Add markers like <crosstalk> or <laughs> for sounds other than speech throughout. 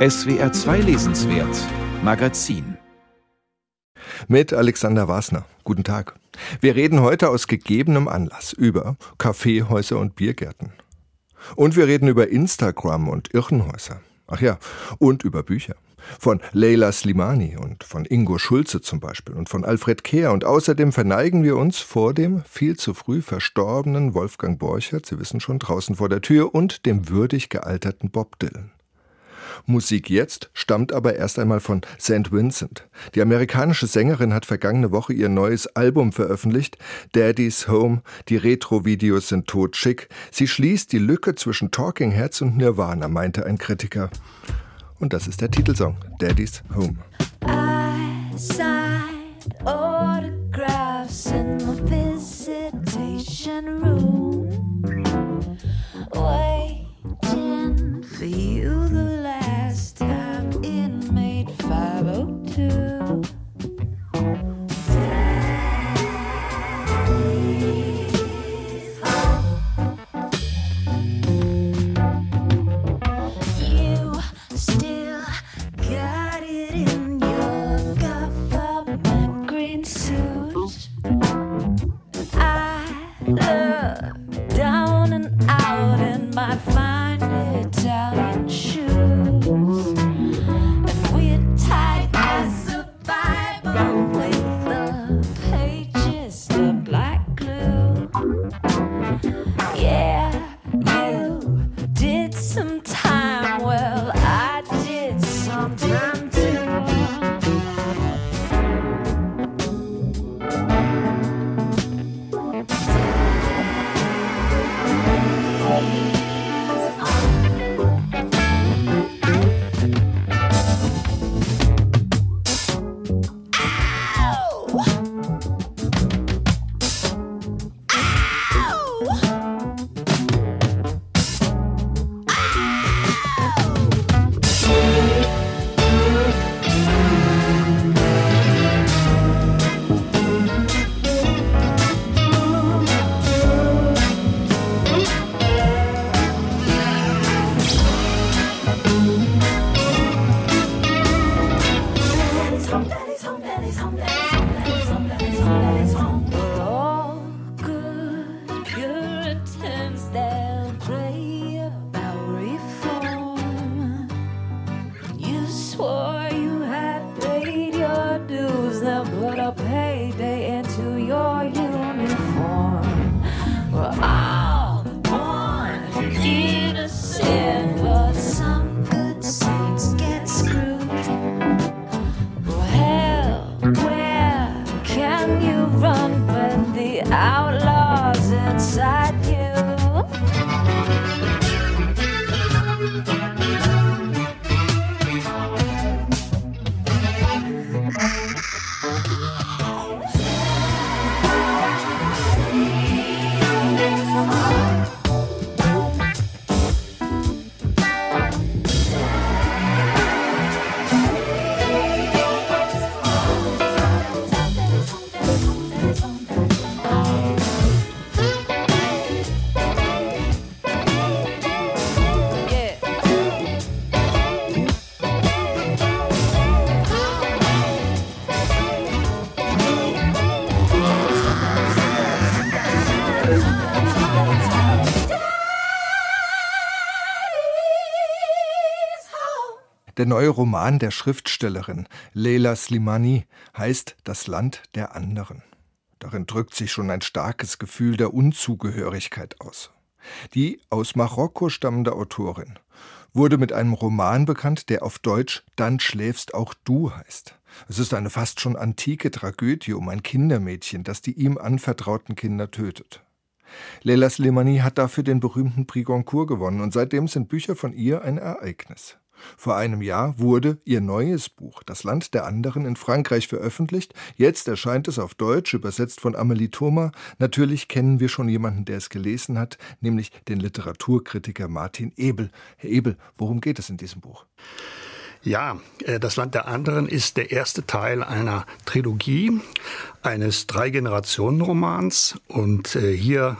SWR 2 Lesenswert Magazin mit Alexander Wasner. Guten Tag. Wir reden heute aus gegebenem Anlass über Kaffeehäuser und Biergärten. Und wir reden über Instagram und Irrenhäuser. Ach ja, und über Bücher. Von Leila Slimani und von Ingo Schulze zum Beispiel und von Alfred Kehr. Und außerdem verneigen wir uns vor dem viel zu früh verstorbenen Wolfgang Borchert, Sie wissen schon, draußen vor der Tür, und dem würdig gealterten Bob Dylan. Musik jetzt stammt aber erst einmal von St. Vincent. Die amerikanische Sängerin hat vergangene Woche ihr neues Album veröffentlicht, Daddy's Home. Die Retro-Videos sind totschick. Sie schließt die Lücke zwischen Talking Heads und Nirvana, meinte ein Kritiker. Und das ist der Titelsong, Daddy's Home. I signed autographs in the visitation room, waiting for you the last time in made 502. Der neue Roman der Schriftstellerin Leila Slimani heißt Das Land der anderen. Darin drückt sich schon ein starkes Gefühl der Unzugehörigkeit aus. Die aus Marokko stammende Autorin wurde mit einem Roman bekannt, der auf Deutsch Dann schläfst auch du heißt. Es ist eine fast schon antike Tragödie um ein Kindermädchen, das die ihm anvertrauten Kinder tötet. Leila Slimani hat dafür den berühmten Prix Goncourt gewonnen und seitdem sind Bücher von ihr ein Ereignis. Vor einem Jahr wurde ihr neues Buch Das Land der anderen in Frankreich veröffentlicht. Jetzt erscheint es auf Deutsch, übersetzt von Amelie Thoma. Natürlich kennen wir schon jemanden, der es gelesen hat, nämlich den Literaturkritiker Martin Ebel. Herr Ebel, worum geht es in diesem Buch? Ja, äh, das Land der anderen ist der erste Teil einer Trilogie, eines Drei-Generationen-Romans. Und äh, hier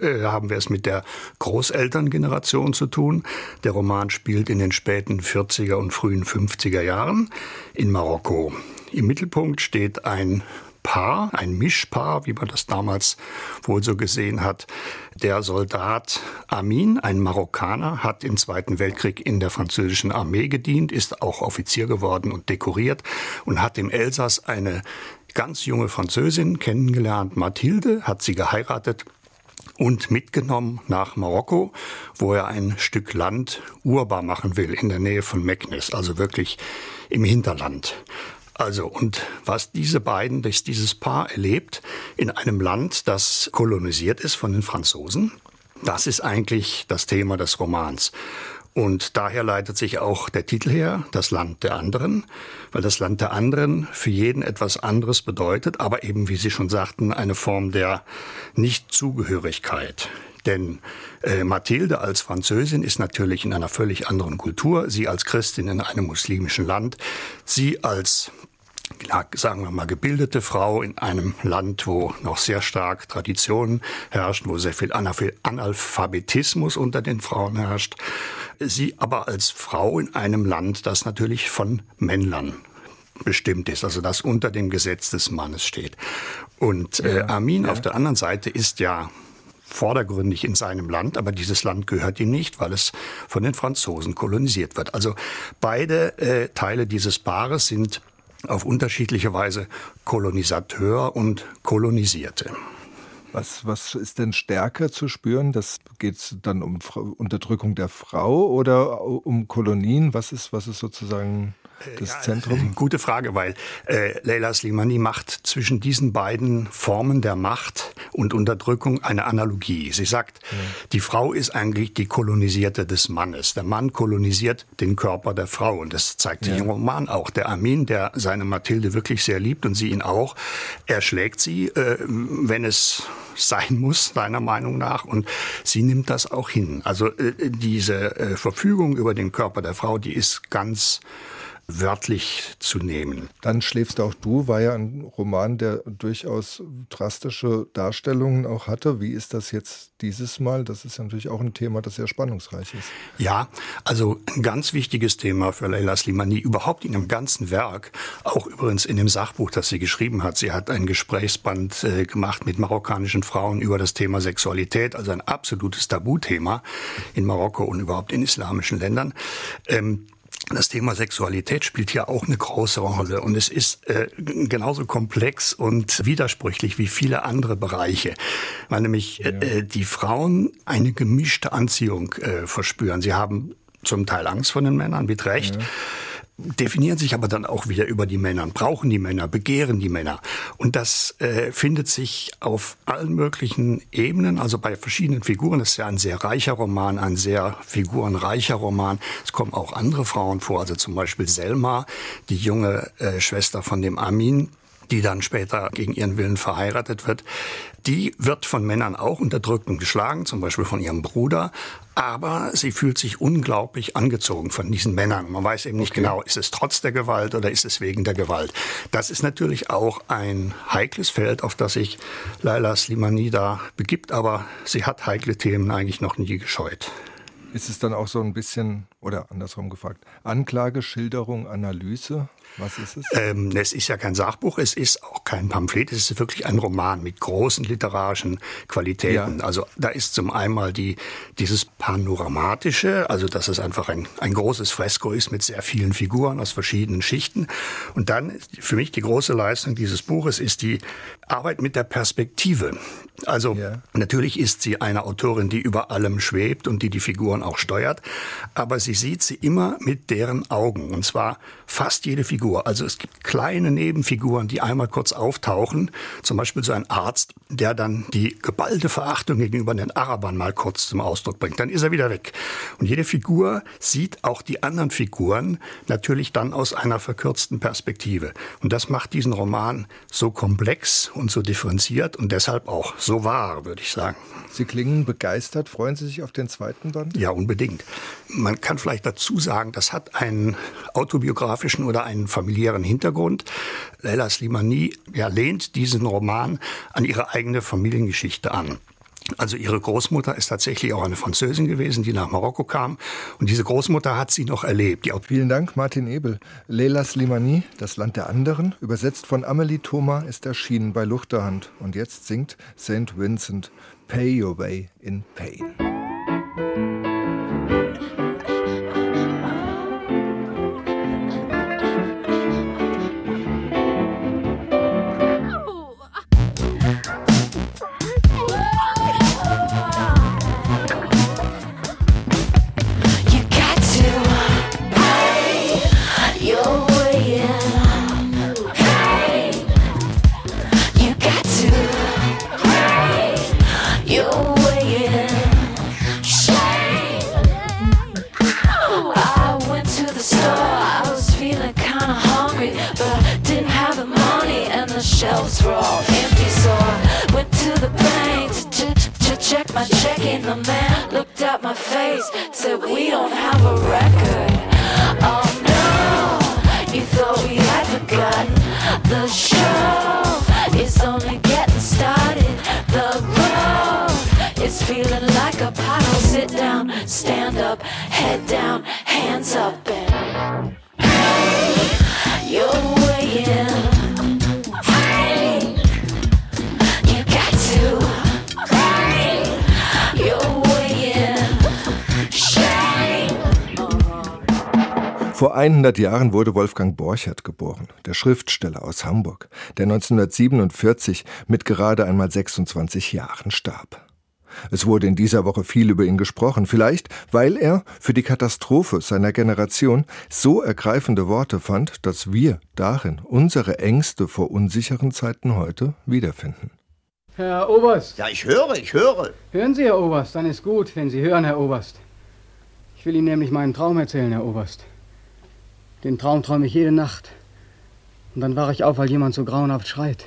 äh, haben wir es mit der Großelterngeneration zu tun. Der Roman spielt in den späten 40er und frühen 50er Jahren in Marokko. Im Mittelpunkt steht ein Paar, ein Mischpaar, wie man das damals wohl so gesehen hat. Der Soldat Amin, ein Marokkaner, hat im Zweiten Weltkrieg in der französischen Armee gedient, ist auch Offizier geworden und dekoriert und hat im Elsass eine ganz junge Französin kennengelernt, Mathilde, hat sie geheiratet und mitgenommen nach Marokko, wo er ein Stück Land urbar machen will, in der Nähe von Meknes, also wirklich im Hinterland. Also, und was diese beiden, das dieses Paar erlebt in einem Land, das kolonisiert ist von den Franzosen, das ist eigentlich das Thema des Romans. Und daher leitet sich auch der Titel her, das Land der anderen, weil das Land der anderen für jeden etwas anderes bedeutet, aber eben, wie Sie schon sagten, eine Form der Nichtzugehörigkeit. Denn äh, Mathilde als Französin ist natürlich in einer völlig anderen Kultur, sie als Christin in einem muslimischen Land, sie als sagen wir mal, gebildete Frau in einem Land, wo noch sehr stark Traditionen herrschen, wo sehr viel Analphabetismus unter den Frauen herrscht. Sie aber als Frau in einem Land, das natürlich von Männern bestimmt ist, also das unter dem Gesetz des Mannes steht. Und äh, Amin ja. auf der anderen Seite ist ja vordergründig in seinem Land, aber dieses Land gehört ihm nicht, weil es von den Franzosen kolonisiert wird. Also beide äh, Teile dieses Paares sind auf unterschiedliche Weise Kolonisateur und Kolonisierte. Was, was ist denn stärker zu spüren? Das geht dann um Unterdrückung der Frau oder um Kolonien? Was ist, was ist sozusagen das ja, Zentrum? <laughs> Gute Frage, weil äh, Leila Slimani macht zwischen diesen beiden Formen der Macht und Unterdrückung eine Analogie. Sie sagt, ja. die Frau ist eigentlich die Kolonisierte des Mannes. Der Mann kolonisiert den Körper der Frau und das zeigt sich ja. im Roman auch. Der Armin, der seine Mathilde wirklich sehr liebt und sie ihn auch, er schlägt sie, äh, wenn es sein muss, seiner Meinung nach. Und sie nimmt das auch hin. Also äh, diese äh, Verfügung über den Körper der Frau, die ist ganz wörtlich zu nehmen. Dann schläfst auch du war ja ein Roman, der durchaus drastische Darstellungen auch hatte. Wie ist das jetzt dieses Mal? Das ist ja natürlich auch ein Thema, das sehr spannungsreich ist. Ja, also ein ganz wichtiges Thema für Leila Slimani, überhaupt in dem ganzen Werk, auch übrigens in dem Sachbuch, das sie geschrieben hat. Sie hat ein Gesprächsband äh, gemacht mit marokkanischen Frauen über das Thema Sexualität, also ein absolutes Tabuthema in Marokko und überhaupt in islamischen Ländern. Ähm, das Thema Sexualität spielt hier auch eine große Rolle und es ist äh, genauso komplex und widersprüchlich wie viele andere Bereiche, weil nämlich äh, ja. äh, die Frauen eine gemischte Anziehung äh, verspüren. Sie haben zum Teil Angst vor den Männern, mit Recht. Ja definieren sich aber dann auch wieder über die Männer, brauchen die Männer, begehren die Männer. Und das äh, findet sich auf allen möglichen Ebenen, also bei verschiedenen Figuren. Das ist ja ein sehr reicher Roman, ein sehr figurenreicher Roman. Es kommen auch andere Frauen vor, also zum Beispiel Selma, die junge äh, Schwester von dem Amin, die dann später gegen ihren Willen verheiratet wird. Die wird von Männern auch unterdrückt und geschlagen, zum Beispiel von ihrem Bruder. Aber sie fühlt sich unglaublich angezogen von diesen Männern. Man weiß eben nicht okay. genau, ist es trotz der Gewalt oder ist es wegen der Gewalt. Das ist natürlich auch ein heikles Feld, auf das sich Laila Slimani da begibt. Aber sie hat heikle Themen eigentlich noch nie gescheut. Ist es dann auch so ein bisschen, oder andersrum gefragt, Anklage, Schilderung, Analyse? Was ist es? Ähm, es ist ja kein Sachbuch, es ist auch kein Pamphlet, es ist wirklich ein Roman mit großen literarischen Qualitäten. Ja. Also da ist zum einen die, dieses Panoramatische, also dass es einfach ein, ein großes Fresko ist mit sehr vielen Figuren aus verschiedenen Schichten. Und dann für mich die große Leistung dieses Buches ist die Arbeit mit der Perspektive. Also ja. natürlich ist sie eine Autorin, die über allem schwebt und die die Figuren auch steuert, aber sie sieht sie immer mit deren Augen. Und zwar fast jede Figur. Also es gibt kleine Nebenfiguren, die einmal kurz auftauchen. Zum Beispiel so ein Arzt, der dann die geballte Verachtung gegenüber den Arabern mal kurz zum Ausdruck bringt. Dann ist er wieder weg. Und jede Figur sieht auch die anderen Figuren natürlich dann aus einer verkürzten Perspektive. Und das macht diesen Roman so komplex und so differenziert und deshalb auch so wahr, würde ich sagen. Sie klingen begeistert. Freuen Sie sich auf den zweiten Band? Ja, unbedingt. Man kann vielleicht dazu sagen, das hat einen autobiografischen oder einen familiären Hintergrund. Leila Slimani ja, lehnt diesen Roman an ihre eigene Familiengeschichte an. Also ihre Großmutter ist tatsächlich auch eine Französin gewesen, die nach Marokko kam. Und diese Großmutter hat sie noch erlebt. Vielen Dank, Martin Ebel. Leila Slimani, Das Land der anderen, übersetzt von Amelie Thoma, ist erschienen bei Luchterhand. Und jetzt singt St. Vincent Pay Your Way in Pain. 100 Jahren wurde Wolfgang Borchert geboren, der Schriftsteller aus Hamburg, der 1947 mit gerade einmal 26 Jahren starb. Es wurde in dieser Woche viel über ihn gesprochen, vielleicht weil er für die Katastrophe seiner Generation so ergreifende Worte fand, dass wir darin unsere Ängste vor unsicheren Zeiten heute wiederfinden. Herr Oberst. Ja, ich höre, ich höre. Hören Sie, Herr Oberst, dann ist gut, wenn Sie hören, Herr Oberst. Ich will Ihnen nämlich meinen Traum erzählen, Herr Oberst. Den Traum träume ich jede Nacht. Und dann wache ich auf, weil jemand so grauenhaft schreit.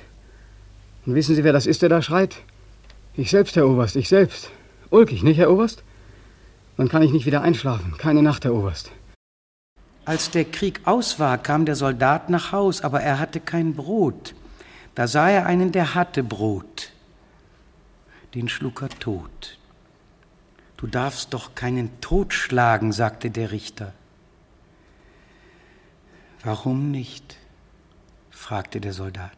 Und wissen Sie, wer das ist, der da schreit? Ich selbst, Herr Oberst, ich selbst. Ulkig, nicht, Herr Oberst? Dann kann ich nicht wieder einschlafen. Keine Nacht, Herr Oberst. Als der Krieg aus war, kam der Soldat nach Haus, aber er hatte kein Brot. Da sah er einen, der hatte Brot. Den schlug er tot. Du darfst doch keinen Tod schlagen, sagte der Richter. Warum nicht? fragte der Soldat.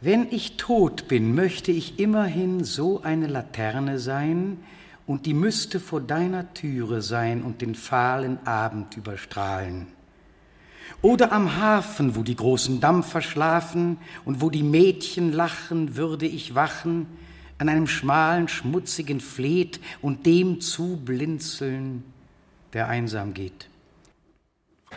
Wenn ich tot bin, möchte ich immerhin so eine Laterne sein, und die müsste vor deiner Türe sein und den fahlen Abend überstrahlen. Oder am Hafen, wo die großen Dampfer schlafen und wo die Mädchen lachen, würde ich wachen, an einem schmalen, schmutzigen Fleet und dem zublinzeln, der einsam geht.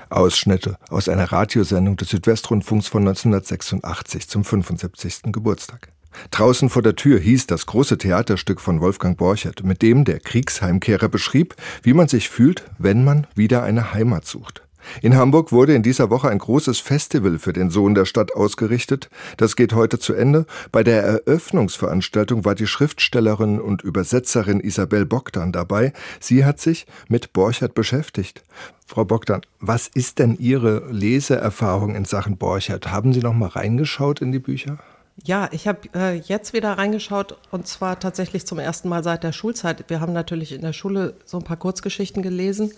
Ausschnitte aus einer Radiosendung des Südwestrundfunks von 1986 zum 75. Geburtstag. Draußen vor der Tür hieß das große Theaterstück von Wolfgang Borchert, mit dem der Kriegsheimkehrer beschrieb, wie man sich fühlt, wenn man wieder eine Heimat sucht. In Hamburg wurde in dieser Woche ein großes Festival für den Sohn der Stadt ausgerichtet. Das geht heute zu Ende. Bei der Eröffnungsveranstaltung war die Schriftstellerin und Übersetzerin Isabel Bogdan dabei. Sie hat sich mit Borchert beschäftigt. Frau Bogdan, was ist denn Ihre Leseerfahrung in Sachen Borchert? Haben Sie noch mal reingeschaut in die Bücher? Ja, ich habe äh, jetzt wieder reingeschaut und zwar tatsächlich zum ersten Mal seit der Schulzeit. Wir haben natürlich in der Schule so ein paar Kurzgeschichten gelesen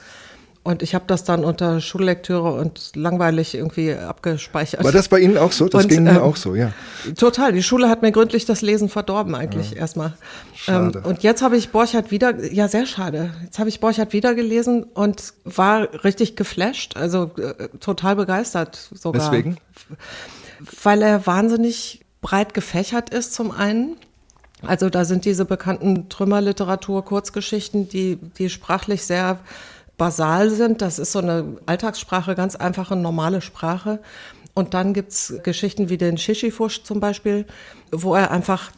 und ich habe das dann unter Schullektüre und langweilig irgendwie abgespeichert. War das bei Ihnen auch so? Das und, ging mir ähm, auch so, ja. Total. Die Schule hat mir gründlich das Lesen verdorben eigentlich ja. erstmal. Schade. Ähm, und jetzt habe ich Borchardt wieder, ja sehr schade. Jetzt habe ich Borchardt wieder gelesen und war richtig geflasht, also äh, total begeistert sogar. Weswegen? Weil er wahnsinnig breit gefächert ist zum einen. Also da sind diese bekannten Trümmerliteratur, Kurzgeschichten, die, die sprachlich sehr basal sind. Das ist so eine Alltagssprache, ganz einfache, normale Sprache. Und dann gibt's Geschichten wie den Shishifush zum Beispiel, wo er einfach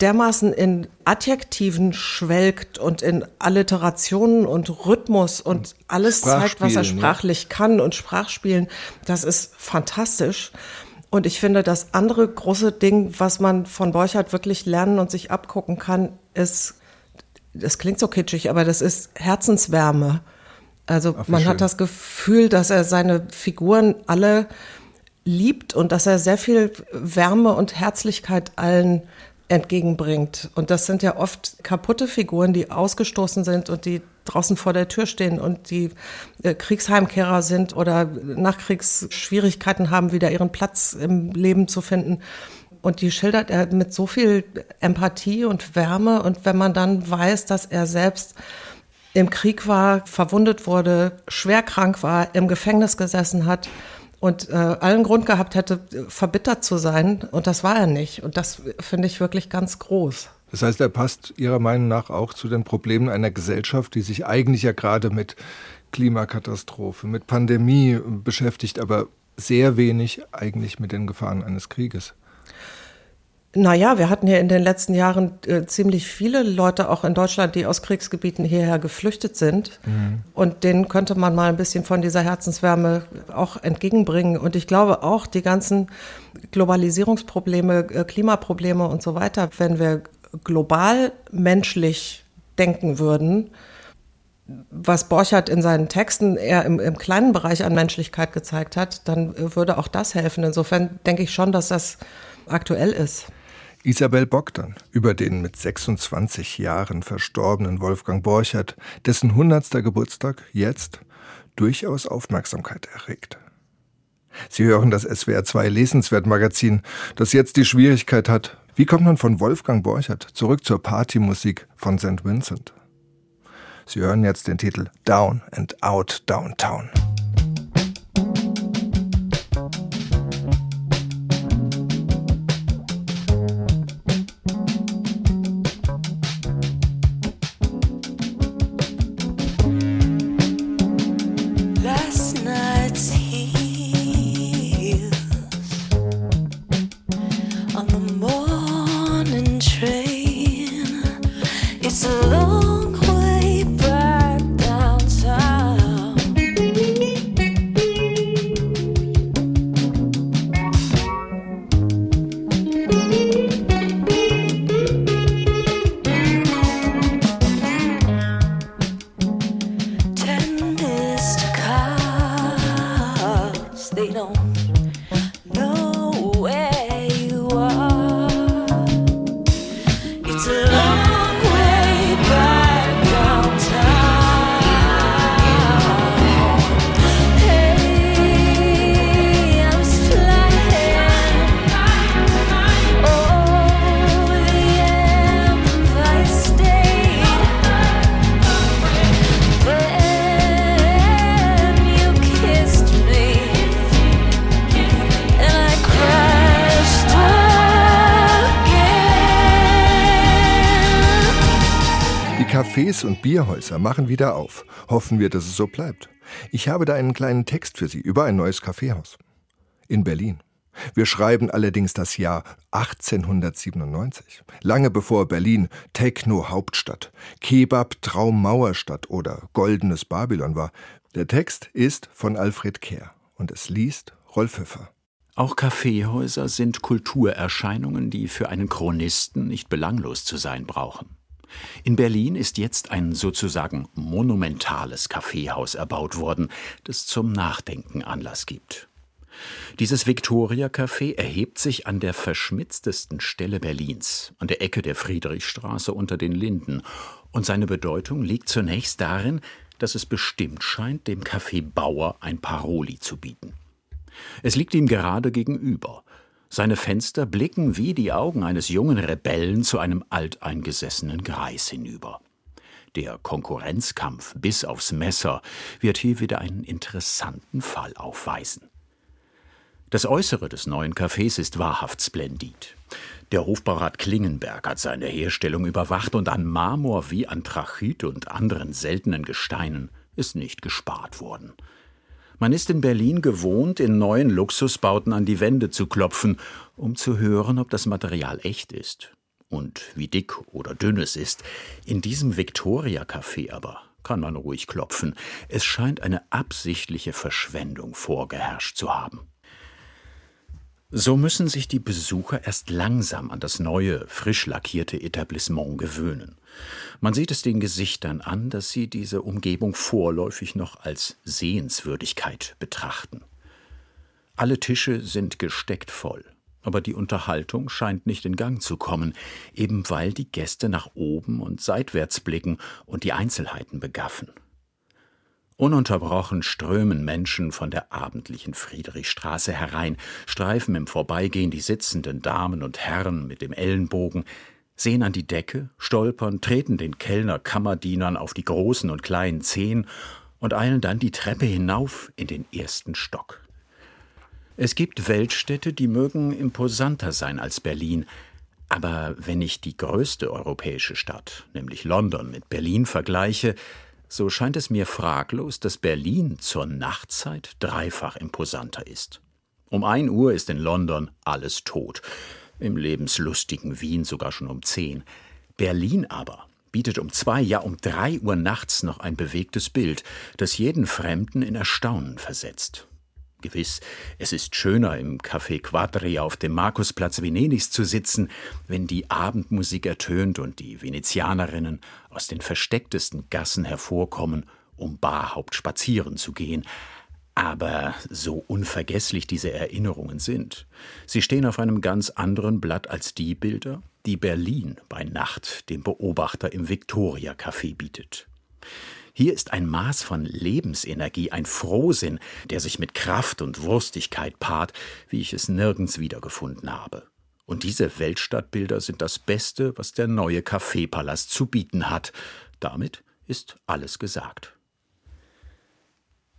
dermaßen in Adjektiven schwelgt und in Alliterationen und Rhythmus und alles zeigt, was er sprachlich ja. kann und Sprachspielen. Das ist fantastisch. Und ich finde, das andere große Ding, was man von Borchardt wirklich lernen und sich abgucken kann, ist, das klingt so kitschig, aber das ist Herzenswärme. Also Ach, man schön. hat das Gefühl, dass er seine Figuren alle liebt und dass er sehr viel Wärme und Herzlichkeit allen entgegenbringt. Und das sind ja oft kaputte Figuren, die ausgestoßen sind und die draußen vor der Tür stehen und die äh, Kriegsheimkehrer sind oder Nachkriegsschwierigkeiten haben, wieder ihren Platz im Leben zu finden. Und die schildert er mit so viel Empathie und Wärme. Und wenn man dann weiß, dass er selbst im Krieg war, verwundet wurde, schwer krank war, im Gefängnis gesessen hat, und äh, allen Grund gehabt hätte, verbittert zu sein. Und das war er nicht. Und das finde ich wirklich ganz groß. Das heißt, er passt Ihrer Meinung nach auch zu den Problemen einer Gesellschaft, die sich eigentlich ja gerade mit Klimakatastrophe, mit Pandemie beschäftigt, aber sehr wenig eigentlich mit den Gefahren eines Krieges. Naja, wir hatten ja in den letzten Jahren äh, ziemlich viele Leute auch in Deutschland, die aus Kriegsgebieten hierher geflüchtet sind. Mhm. Und denen könnte man mal ein bisschen von dieser Herzenswärme auch entgegenbringen. Und ich glaube auch, die ganzen Globalisierungsprobleme, äh, Klimaprobleme und so weiter, wenn wir global menschlich denken würden, was Borchardt in seinen Texten eher im, im kleinen Bereich an Menschlichkeit gezeigt hat, dann würde auch das helfen. Insofern denke ich schon, dass das aktuell ist. Isabel Bogdan über den mit 26 Jahren verstorbenen Wolfgang Borchert, dessen 100. Geburtstag jetzt durchaus Aufmerksamkeit erregt. Sie hören das SWR 2 Lesenswert Magazin, das jetzt die Schwierigkeit hat, wie kommt man von Wolfgang Borchert zurück zur Partymusik von St. Vincent? Sie hören jetzt den Titel Down and Out Downtown. Bierhäuser machen wieder auf. Hoffen wir, dass es so bleibt. Ich habe da einen kleinen Text für Sie über ein neues Kaffeehaus. In Berlin. Wir schreiben allerdings das Jahr 1897, lange bevor Berlin Techno-Hauptstadt, Kebab-Traummauerstadt oder goldenes Babylon war. Der Text ist von Alfred Kehr und es liest Rolf Höffer. Auch Kaffeehäuser sind Kulturerscheinungen, die für einen Chronisten nicht belanglos zu sein brauchen. In Berlin ist jetzt ein sozusagen monumentales Kaffeehaus erbaut worden, das zum Nachdenken Anlass gibt. Dieses Victoria Café erhebt sich an der verschmitztesten Stelle Berlins, an der Ecke der Friedrichstraße unter den Linden, und seine Bedeutung liegt zunächst darin, dass es bestimmt scheint, dem Café Bauer ein Paroli zu bieten. Es liegt ihm gerade gegenüber, seine Fenster blicken wie die Augen eines jungen Rebellen zu einem alteingesessenen Greis hinüber. Der Konkurrenzkampf bis aufs Messer wird hier wieder einen interessanten Fall aufweisen. Das Äußere des neuen Cafés ist wahrhaft splendid. Der Hofbaurat Klingenberg hat seine Herstellung überwacht und an Marmor wie an Trachit und anderen seltenen Gesteinen ist nicht gespart worden. Man ist in Berlin gewohnt, in neuen Luxusbauten an die Wände zu klopfen, um zu hören, ob das Material echt ist und wie dick oder dünn es ist. In diesem Victoria-Café aber kann man ruhig klopfen. Es scheint eine absichtliche Verschwendung vorgeherrscht zu haben. So müssen sich die Besucher erst langsam an das neue, frisch lackierte Etablissement gewöhnen. Man sieht es den Gesichtern an, dass sie diese Umgebung vorläufig noch als Sehenswürdigkeit betrachten. Alle Tische sind gesteckt voll. aber die Unterhaltung scheint nicht in Gang zu kommen, eben weil die Gäste nach oben und seitwärts blicken und die Einzelheiten begaffen. Ununterbrochen strömen Menschen von der abendlichen Friedrichstraße herein, streifen im Vorbeigehen die sitzenden Damen und Herren mit dem Ellenbogen, sehen an die Decke, stolpern, treten den Kellner Kammerdienern auf die großen und kleinen Zehen und eilen dann die Treppe hinauf in den ersten Stock. Es gibt Weltstädte, die mögen imposanter sein als Berlin, aber wenn ich die größte europäische Stadt, nämlich London, mit Berlin vergleiche, so scheint es mir fraglos, dass Berlin zur Nachtzeit dreifach imposanter ist. Um ein Uhr ist in London alles tot, im lebenslustigen Wien sogar schon um zehn. Berlin aber bietet um zwei, ja um drei Uhr nachts noch ein bewegtes Bild, das jeden Fremden in Erstaunen versetzt. Gewiss, es ist schöner, im Café Quadri auf dem Markusplatz Venedigs zu sitzen, wenn die Abendmusik ertönt und die Venezianerinnen aus den verstecktesten Gassen hervorkommen, um barhaupt spazieren zu gehen. Aber so unvergesslich diese Erinnerungen sind, sie stehen auf einem ganz anderen Blatt als die Bilder, die Berlin bei Nacht dem Beobachter im Victoria Café bietet. Hier ist ein Maß von Lebensenergie, ein Frohsinn, der sich mit Kraft und Wurstigkeit paart, wie ich es nirgends wiedergefunden habe. Und diese Weltstadtbilder sind das Beste, was der neue Kaffeepalast zu bieten hat. Damit ist alles gesagt.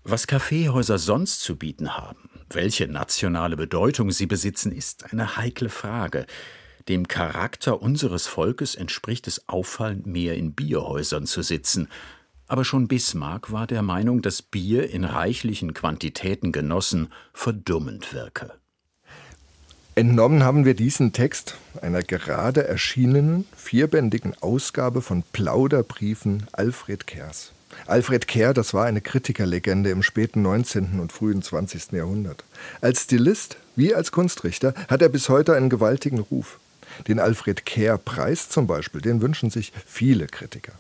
Was Kaffeehäuser sonst zu bieten haben, welche nationale Bedeutung sie besitzen, ist eine heikle Frage. Dem Charakter unseres Volkes entspricht es auffallend mehr in Bierhäusern zu sitzen, aber schon Bismarck war der Meinung, dass Bier in reichlichen Quantitäten genossen verdummend wirke. Entnommen haben wir diesen Text einer gerade erschienenen vierbändigen Ausgabe von Plauderbriefen Alfred Kers. Alfred Kerr, das war eine Kritikerlegende im späten 19. und frühen 20. Jahrhundert. Als Stilist wie als Kunstrichter hat er bis heute einen gewaltigen Ruf. Den Alfred Kerr-Preis zum Beispiel, den wünschen sich viele Kritiker.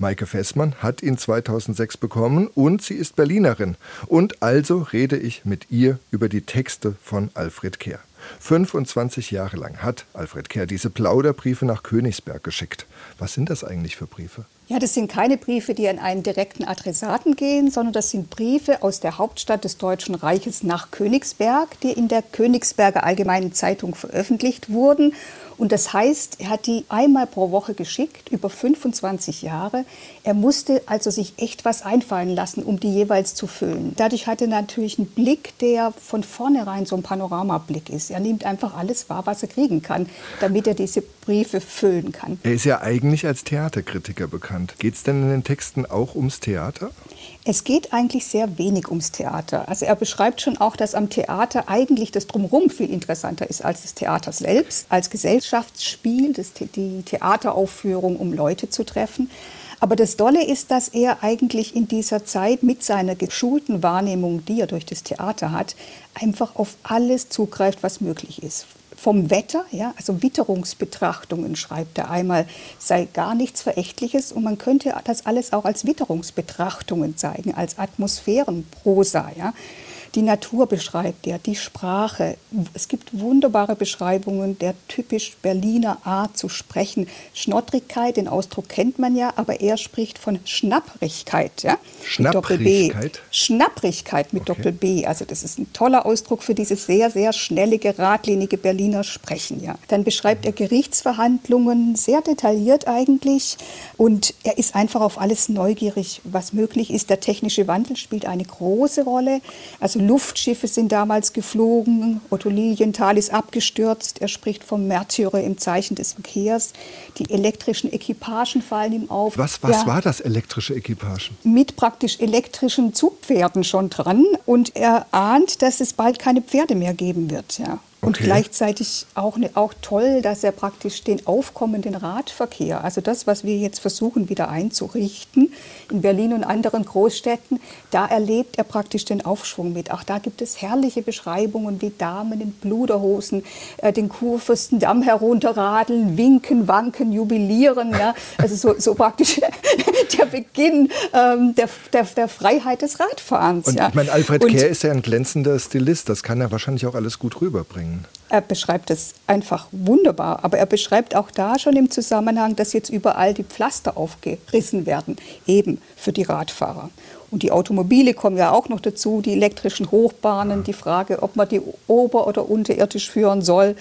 Maike Fessmann hat ihn 2006 bekommen und sie ist Berlinerin. Und also rede ich mit ihr über die Texte von Alfred Kehr. 25 Jahre lang hat Alfred Kehr diese Plauderbriefe nach Königsberg geschickt. Was sind das eigentlich für Briefe? Ja, das sind keine Briefe, die an einen direkten Adressaten gehen, sondern das sind Briefe aus der Hauptstadt des Deutschen Reiches nach Königsberg, die in der Königsberger Allgemeinen Zeitung veröffentlicht wurden und das heißt, er hat die einmal pro Woche geschickt, über 25 Jahre. Er musste also sich echt was einfallen lassen, um die jeweils zu füllen. Dadurch hat er natürlich einen Blick, der von vornherein so ein Panoramablick ist. Er nimmt einfach alles wahr, was er kriegen kann, damit er diese Briefe füllen kann. Er ist ja eigentlich als Theaterkritiker bekannt. Geht es denn in den Texten auch ums Theater? Es geht eigentlich sehr wenig ums Theater. Also er beschreibt schon auch, dass am Theater eigentlich das Drumherum viel interessanter ist als das Theater selbst, als Gesellschaftsspiel, das, die Theateraufführung, um Leute zu treffen. Aber das Dolle ist, dass er eigentlich in dieser Zeit mit seiner geschulten Wahrnehmung, die er durch das Theater hat, einfach auf alles zugreift, was möglich ist vom Wetter, ja, also Witterungsbetrachtungen schreibt er einmal, sei gar nichts Verächtliches und man könnte das alles auch als Witterungsbetrachtungen zeigen, als Atmosphärenprosa, ja. Die Natur beschreibt er, die Sprache. Es gibt wunderbare Beschreibungen der typisch Berliner Art zu sprechen. Schnottrigkeit, den Ausdruck kennt man ja, aber er spricht von Schnapprigkeit. Ja? Schnapprigkeit? Schnapprigkeit mit okay. Doppel B. Also das ist ein toller Ausdruck für dieses sehr, sehr schnelle, geradlinige Berliner Sprechen. Ja? Dann beschreibt er Gerichtsverhandlungen sehr detailliert eigentlich und er ist einfach auf alles neugierig, was möglich ist. Der technische Wandel spielt eine große Rolle. Also Luftschiffe sind damals geflogen, Otto Lilienthal ist abgestürzt, er spricht vom Märtyrer im Zeichen des Verkehrs. Die elektrischen Equipagen fallen ihm auf. Was, was ja, war das elektrische Equipagen? Mit praktisch elektrischen Zugpferden schon dran und er ahnt, dass es bald keine Pferde mehr geben wird. Ja. Und okay. gleichzeitig auch, ne, auch toll, dass er praktisch den aufkommenden Radverkehr, also das, was wir jetzt versuchen wieder einzurichten in Berlin und anderen Großstädten, da erlebt er praktisch den Aufschwung mit. Auch da gibt es herrliche Beschreibungen, wie Damen in Bluderhosen äh, den Kurfürstendamm herunterradeln, winken, wanken, jubilieren. Ja? Also so, so praktisch <laughs> der Beginn ähm, der, der, der, Freiheit des Radfahrens. Und ja. ich meine, Alfred Kehr ist ja ein glänzender Stilist, das kann er wahrscheinlich auch alles gut rüberbringen. Ihnen? Er beschreibt es einfach wunderbar, aber er beschreibt auch da schon im Zusammenhang, dass jetzt überall die Pflaster aufgerissen werden, eben für die Radfahrer. Und die Automobile kommen ja auch noch dazu, die elektrischen Hochbahnen, die Frage, ob man die ober- oder unterirdisch führen soll.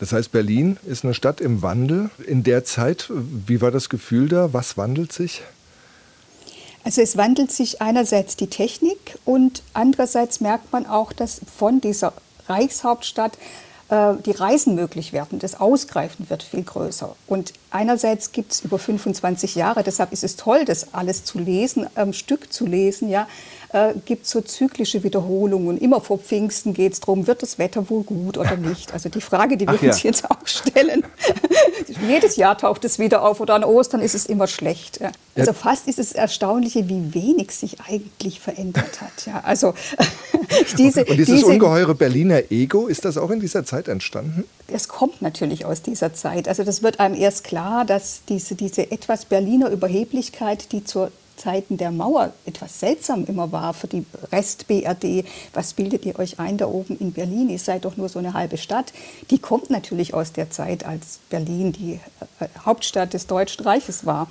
Das heißt, Berlin ist eine Stadt im Wandel. In der Zeit, wie war das Gefühl da? Was wandelt sich? Also es wandelt sich einerseits die Technik und andererseits merkt man auch, dass von dieser Reichshauptstadt äh, die Reisen möglich werden. Das Ausgreifen wird viel größer. Und einerseits gibt es über 25 Jahre, deshalb ist es toll, das alles zu lesen, am Stück zu lesen, ja, äh, gibt so zyklische Wiederholungen. Immer vor Pfingsten geht es darum, wird das Wetter wohl gut oder nicht? Also die Frage, die wir ja. uns jetzt auch stellen. <laughs> Jedes Jahr taucht es wieder auf oder an Ostern ist es immer schlecht. Ja. Also fast ist es Erstaunliche, wie wenig sich eigentlich verändert hat. Ja, also <laughs> diese, Und dieses diese, ungeheure Berliner Ego, ist das auch in dieser Zeit entstanden? es kommt natürlich aus dieser Zeit. Also das wird einem erst klar, dass diese, diese etwas Berliner Überheblichkeit, die zur Zeiten der Mauer etwas seltsam immer war für die Rest-BRD. Was bildet ihr euch ein da oben in Berlin? Ihr seid doch nur so eine halbe Stadt. Die kommt natürlich aus der Zeit, als Berlin die äh, Hauptstadt des Deutschen Reiches war.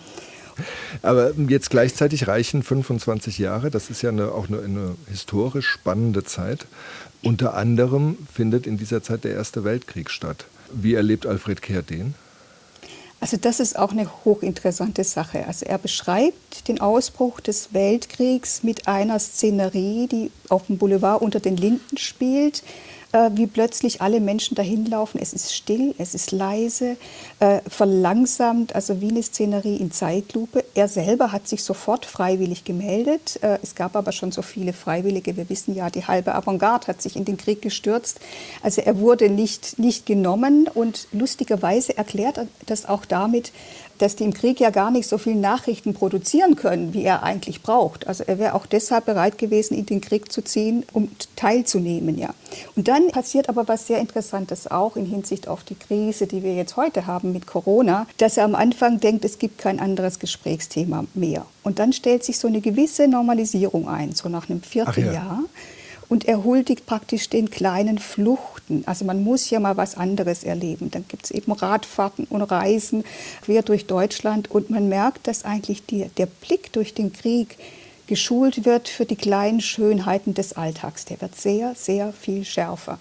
Aber jetzt gleichzeitig reichen 25 Jahre. Das ist ja eine, auch eine, eine historisch spannende Zeit. Unter anderem findet in dieser Zeit der Erste Weltkrieg statt. Wie erlebt Alfred Kehr den? Also das ist auch eine hochinteressante Sache. Also er beschreibt den Ausbruch des Weltkriegs mit einer Szenerie, die auf dem Boulevard unter den Linden spielt äh, wie plötzlich alle Menschen dahin laufen. Es ist still, es ist leise, äh, verlangsamt, also wie eine Szenerie in Zeitlupe. Er selber hat sich sofort freiwillig gemeldet. Äh, es gab aber schon so viele Freiwillige. Wir wissen ja, die halbe Avantgarde hat sich in den Krieg gestürzt. Also er wurde nicht, nicht genommen und lustigerweise erklärt er das auch damit, dass die im Krieg ja gar nicht so viel Nachrichten produzieren können, wie er eigentlich braucht. Also er wäre auch deshalb bereit gewesen, in den Krieg zu ziehen, um teilzunehmen, ja. Und dann passiert aber was sehr Interessantes auch in Hinsicht auf die Krise, die wir jetzt heute haben mit Corona, dass er am Anfang denkt, es gibt kein anderes Gesprächsthema mehr. Und dann stellt sich so eine gewisse Normalisierung ein, so nach einem Vierteljahr. Ja. Und er huldigt praktisch den kleinen Fluchten. Also man muss ja mal was anderes erleben. Dann gibt es eben Radfahrten und Reisen quer durch Deutschland. Und man merkt, dass eigentlich die, der Blick durch den Krieg geschult wird für die kleinen Schönheiten des Alltags. Der wird sehr, sehr viel schärfer.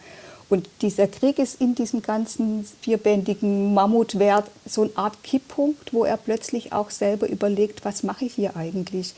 Und dieser Krieg ist in diesem ganzen vierbändigen Mammutwerk so eine Art Kipppunkt, wo er plötzlich auch selber überlegt, was mache ich hier eigentlich?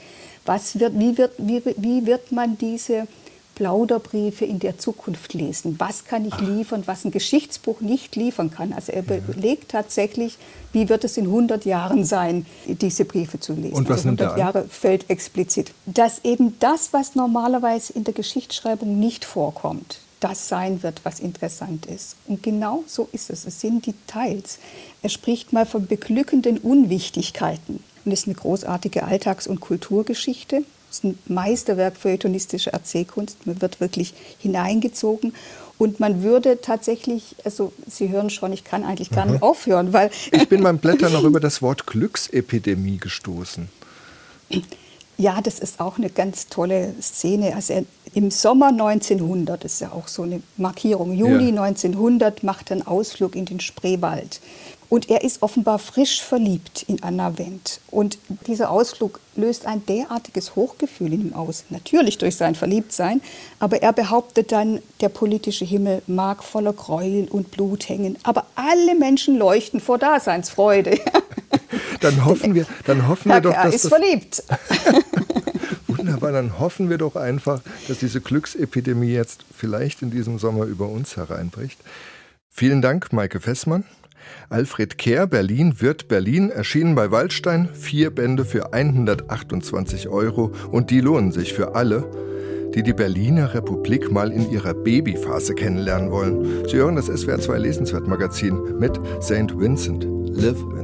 Was wird, wie, wird, wie, wie wird man diese Plauderbriefe in der Zukunft lesen. Was kann ich liefern, was ein Geschichtsbuch nicht liefern kann? Also er überlegt tatsächlich, wie wird es in 100 Jahren sein, diese Briefe zu lesen. Und was also 100 nimmt er Jahre fällt explizit. Dass eben das, was normalerweise in der Geschichtsschreibung nicht vorkommt, das sein wird, was interessant ist. Und genau so ist es. Es sind Details. Er spricht mal von beglückenden Unwichtigkeiten. Und das ist eine großartige Alltags- und Kulturgeschichte. Ist ein Meisterwerk feuilletonistischer Erzählkunst. Man wird wirklich hineingezogen. Und man würde tatsächlich, also Sie hören schon, ich kann eigentlich gar nicht aufhören, weil. Ich bin beim Blättern noch <laughs> über das Wort Glücksepidemie gestoßen. Ja, das ist auch eine ganz tolle Szene. Also er, im Sommer 1900, das ist ja auch so eine Markierung, Juli Ja. 1900 macht er einen Ausflug in den Spreewald. Und er ist offenbar frisch verliebt in Anna Wendt. Und dieser Ausflug löst ein derartiges Hochgefühl in ihm aus. Natürlich durch sein Verliebtsein. Aber er behauptet dann, der politische Himmel mag voller Gräuel und Blut hängen. Aber alle Menschen leuchten vor Daseinsfreude. <laughs> Dann hoffen wir, dann hoffen wir doch, dass ist das, verliebt. <laughs> wunderbar, dann hoffen wir doch einfach, dass diese Glücksepidemie jetzt vielleicht in diesem Sommer über uns hereinbricht. Vielen Dank, Maike Fessmann. Alfred Kehr, Berlin wird Berlin, erschienen bei Waldstein, vier Bände für 128 Euro und die lohnen sich für alle, die die Berliner Republik mal in ihrer Babyphase kennenlernen wollen. Sie hören das SWR 2 Lesenswert Magazin mit St. Vincent, Live in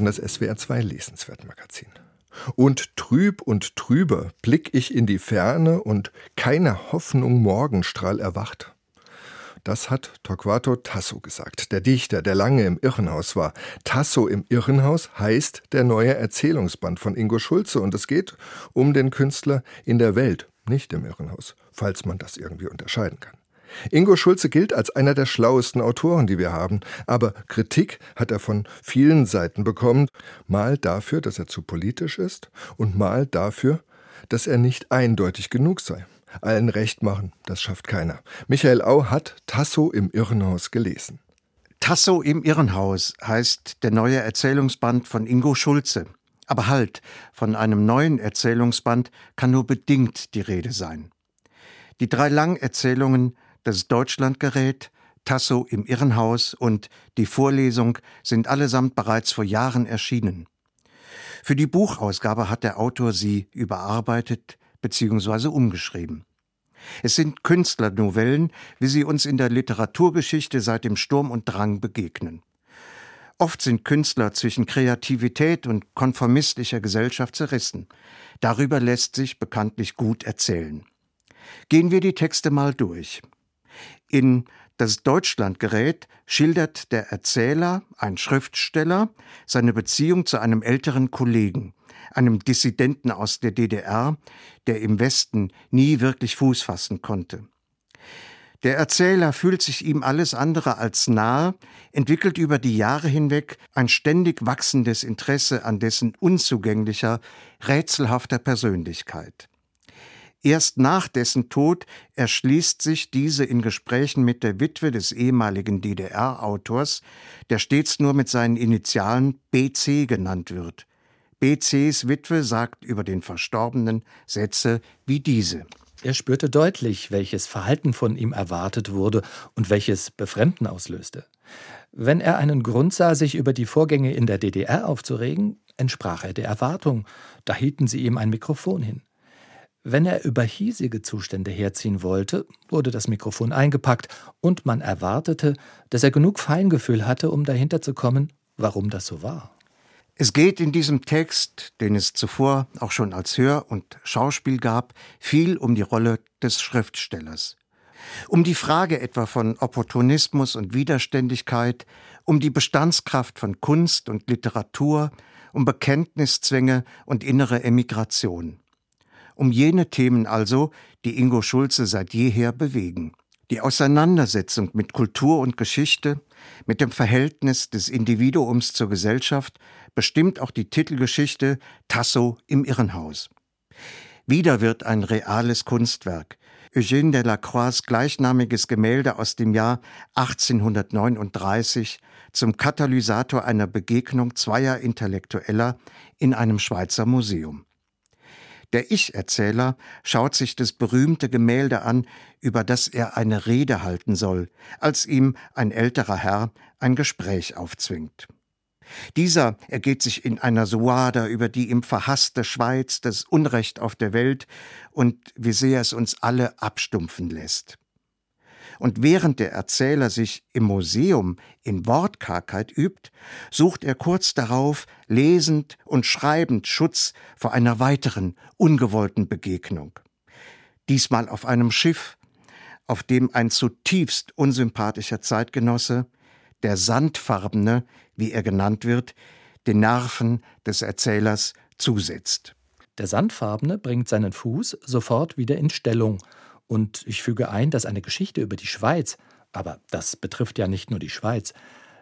hören das SWR 2 Lesenswertmagazin. Und trüb und trüber blick ich in die Ferne und keine Hoffnung Morgenstrahl erwacht. Das hat Torquato Tasso gesagt, der Dichter, der lange im Irrenhaus war. Tasso im Irrenhaus heißt der neue Erzählungsband von Ingo Schulze und es geht um den Künstler in der Welt, nicht im Irrenhaus, falls man das irgendwie unterscheiden kann. Ingo Schulze gilt als einer der schlauesten Autoren, die wir haben, aber Kritik hat er von vielen Seiten bekommen, mal dafür, dass er zu politisch ist und mal dafür, dass er nicht eindeutig genug sei. Allen recht machen, das schafft keiner. Michael Au hat Tasso im Irrenhaus gelesen. Tasso im Irrenhaus heißt der neue Erzählungsband von Ingo Schulze. Aber halt, von einem neuen Erzählungsband kann nur bedingt die Rede sein. Die drei Langerzählungen das Deutschlandgerät, Tasso im Irrenhaus und die Vorlesung sind allesamt bereits vor Jahren erschienen. Für die Buchausgabe hat der Autor sie überarbeitet bzw. umgeschrieben. Es sind Künstlernovellen, wie sie uns in der Literaturgeschichte seit dem Sturm und Drang begegnen. Oft sind Künstler zwischen Kreativität und konformistischer Gesellschaft zerrissen. Darüber lässt sich bekanntlich gut erzählen. Gehen wir die Texte mal durch. In Das Deutschlandgerät schildert der Erzähler, ein Schriftsteller, seine Beziehung zu einem älteren Kollegen, einem Dissidenten aus der DDR, der im Westen nie wirklich Fuß fassen konnte. Der Erzähler fühlt sich ihm alles andere als nahe, entwickelt über die Jahre hinweg ein ständig wachsendes Interesse an dessen unzugänglicher, rätselhafter Persönlichkeit. Erst nach dessen Tod erschließt sich diese in Gesprächen mit der Witwe des ehemaligen DDR-Autors, der stets nur mit seinen Initialen BC genannt wird. BCs Witwe sagt über den Verstorbenen Sätze wie diese. Er spürte deutlich, welches Verhalten von ihm erwartet wurde und welches Befremden auslöste. Wenn er einen Grund sah, sich über die Vorgänge in der DDR aufzuregen, entsprach er der Erwartung, da hielten sie ihm ein Mikrofon hin. Wenn er über hiesige Zustände herziehen wollte, wurde das Mikrofon eingepackt und man erwartete, dass er genug Feingefühl hatte, um dahinter zu kommen, warum das so war. Es geht in diesem Text, den es zuvor auch schon als Hör- und Schauspiel gab, viel um die Rolle des Schriftstellers. Um die Frage etwa von Opportunismus und Widerständigkeit, um die Bestandskraft von Kunst und Literatur, um Bekenntniszwänge und innere Emigration. Um jene Themen also, die Ingo Schulze seit jeher bewegen. Die Auseinandersetzung mit Kultur und Geschichte, mit dem Verhältnis des Individuums zur Gesellschaft bestimmt auch die Titelgeschichte Tasso im Irrenhaus. Wieder wird ein reales Kunstwerk. Eugène Delacroix gleichnamiges Gemälde aus dem Jahr 1839 zum Katalysator einer Begegnung zweier Intellektueller in einem Schweizer Museum. Der Ich-Erzähler schaut sich das berühmte Gemälde an, über das er eine Rede halten soll, als ihm ein älterer Herr ein Gespräch aufzwingt. Dieser ergeht sich in einer Suada über die ihm verhasste Schweiz, das Unrecht auf der Welt und wie sehr es uns alle abstumpfen lässt. Und während der Erzähler sich im Museum in Wortkargheit übt, sucht er kurz darauf lesend und schreibend Schutz vor einer weiteren ungewollten Begegnung. Diesmal auf einem Schiff, auf dem ein zutiefst unsympathischer Zeitgenosse, der Sandfarbene, wie er genannt wird, den Nerven des Erzählers zusetzt. Der Sandfarbene bringt seinen Fuß sofort wieder in Stellung und ich füge ein, dass eine Geschichte über die Schweiz, aber das betrifft ja nicht nur die Schweiz,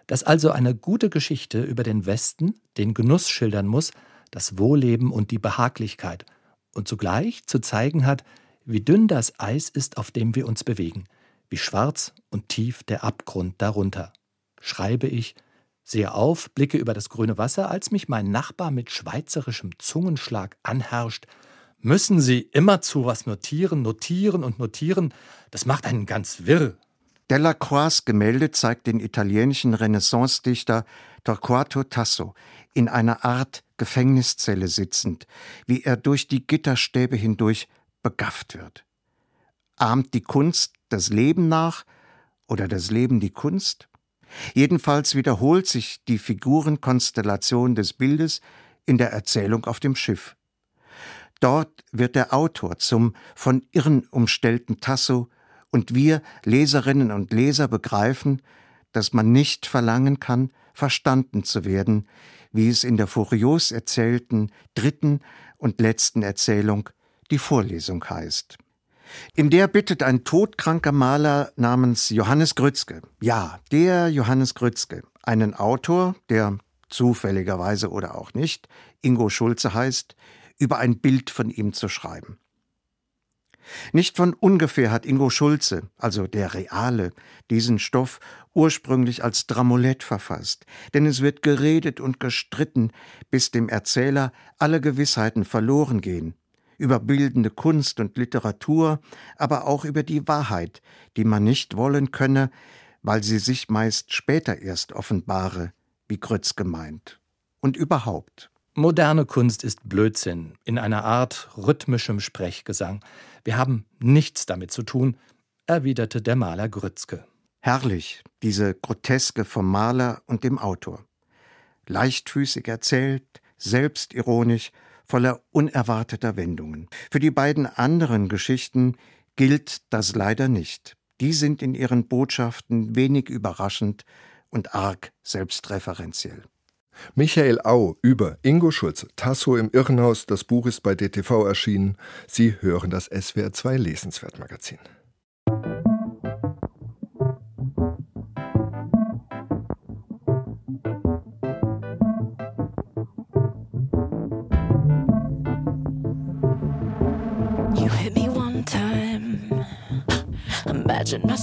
dass also eine gute Geschichte über den Westen den Genuss schildern muss, das Wohlleben und die Behaglichkeit und zugleich zu zeigen hat, wie dünn das Eis ist, auf dem wir uns bewegen, wie schwarz und tief der Abgrund darunter. Schreibe ich, sehe auf, blicke über das grüne Wasser, als mich mein Nachbar mit schweizerischem Zungenschlag anherrscht müssen Sie immerzu was notieren, notieren und notieren. Das macht einen ganz wirr. Delacroix Gemälde zeigt den italienischen Renaissance-Dichter Torquato Tasso in einer Art Gefängniszelle sitzend, wie er durch die Gitterstäbe hindurch begafft wird. Ahmt die Kunst das Leben nach oder das Leben die Kunst? Jedenfalls wiederholt sich die Figurenkonstellation des Bildes in der Erzählung auf dem Schiff. Dort wird der Autor zum von Irren umstellten Tasso und wir Leserinnen und Leser begreifen, dass man nicht verlangen kann, verstanden zu werden, wie es in der furios erzählten dritten und letzten Erzählung die Vorlesung heißt. In der bittet ein todkranker Maler namens Johannes Grützke, ja, der Johannes Grützke, einen Autor, der zufälligerweise oder auch nicht Ingo Schulze heißt, über ein Bild von ihm zu schreiben. Nicht von ungefähr hat Ingo Schulze, also der Reale, diesen Stoff ursprünglich als Dramolett verfasst, denn es wird geredet und gestritten, bis dem Erzähler alle Gewissheiten verloren gehen, über bildende Kunst und Literatur, aber auch über die Wahrheit, die man nicht wollen könne, weil sie sich meist später erst offenbare, wie Grütz gemeint. Und überhaupt. Moderne Kunst ist Blödsinn, in einer Art rhythmischem Sprechgesang. Wir haben nichts damit zu tun, erwiderte der Maler Grützke. Herrlich, diese Groteske vom Maler und dem Autor. Leichtfüßig erzählt, selbstironisch, voller unerwarteter Wendungen. Für die beiden anderen Geschichten gilt das leider nicht. Die sind in ihren Botschaften wenig überraschend und arg selbstreferenziell. Michael Au über Ingo Schulze, Tasso im Irrenhaus. Das Buch ist bei DTV erschienen. Sie hören das SWR 2 Lesenswertmagazin. You hit me one time. Imagine my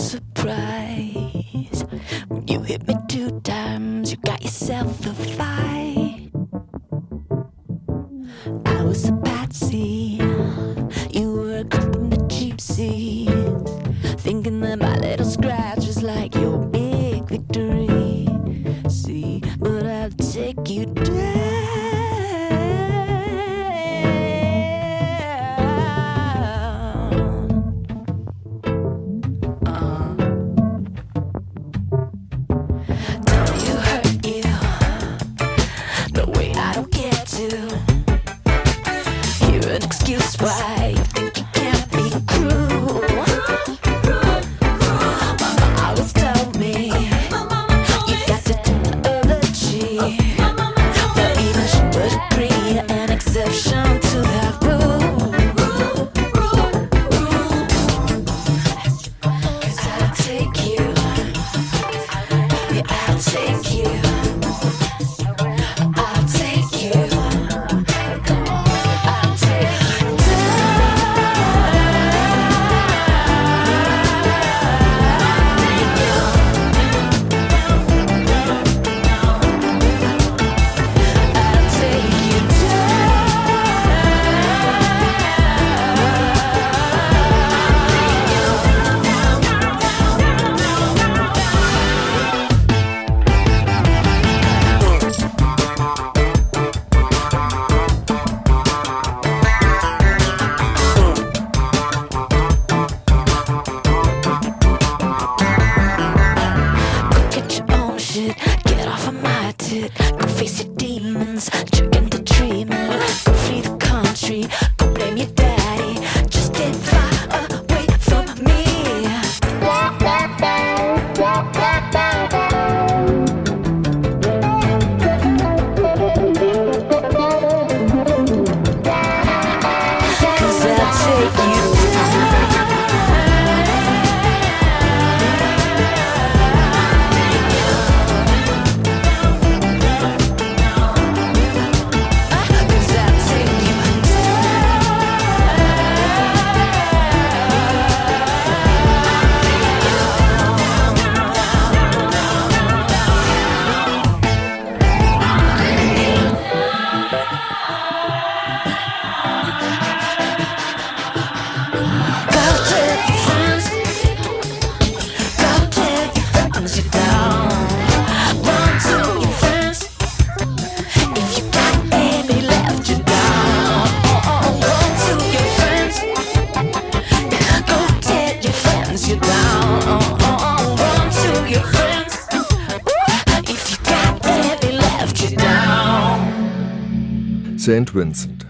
St. Vincent.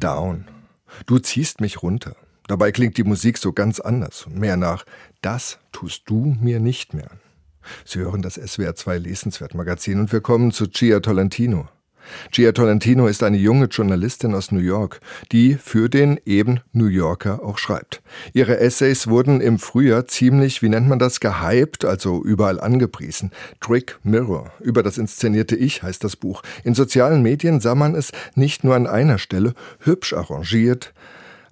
Down. Du ziehst mich runter. Dabei klingt die Musik so ganz anders. Mehr nach Das tust du mir nicht mehr. Sie hören das SWR 2 Lesenswert Magazin und wir kommen zu Gia Tolentino. Gia Tolentino ist eine junge Journalistin aus New York, die für den eben New Yorker auch schreibt. Ihre Essays wurden im Frühjahr ziemlich, wie nennt man das, gehypt, also überall angepriesen. Trick Mirror, über das inszenierte Ich heißt das Buch. In sozialen Medien sah man es nicht nur an einer Stelle, hübsch arrangiert,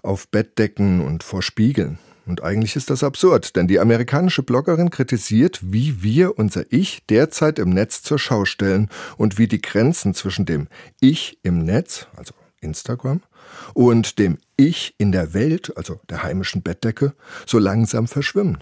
auf Bettdecken und vor Spiegeln. Und eigentlich ist das absurd, denn die amerikanische Bloggerin kritisiert, wie wir unser Ich derzeit im Netz zur Schau stellen und wie die Grenzen zwischen dem Ich im Netz, also Instagram, und dem Ich in der Welt, also der heimischen Bettdecke, so langsam verschwimmen.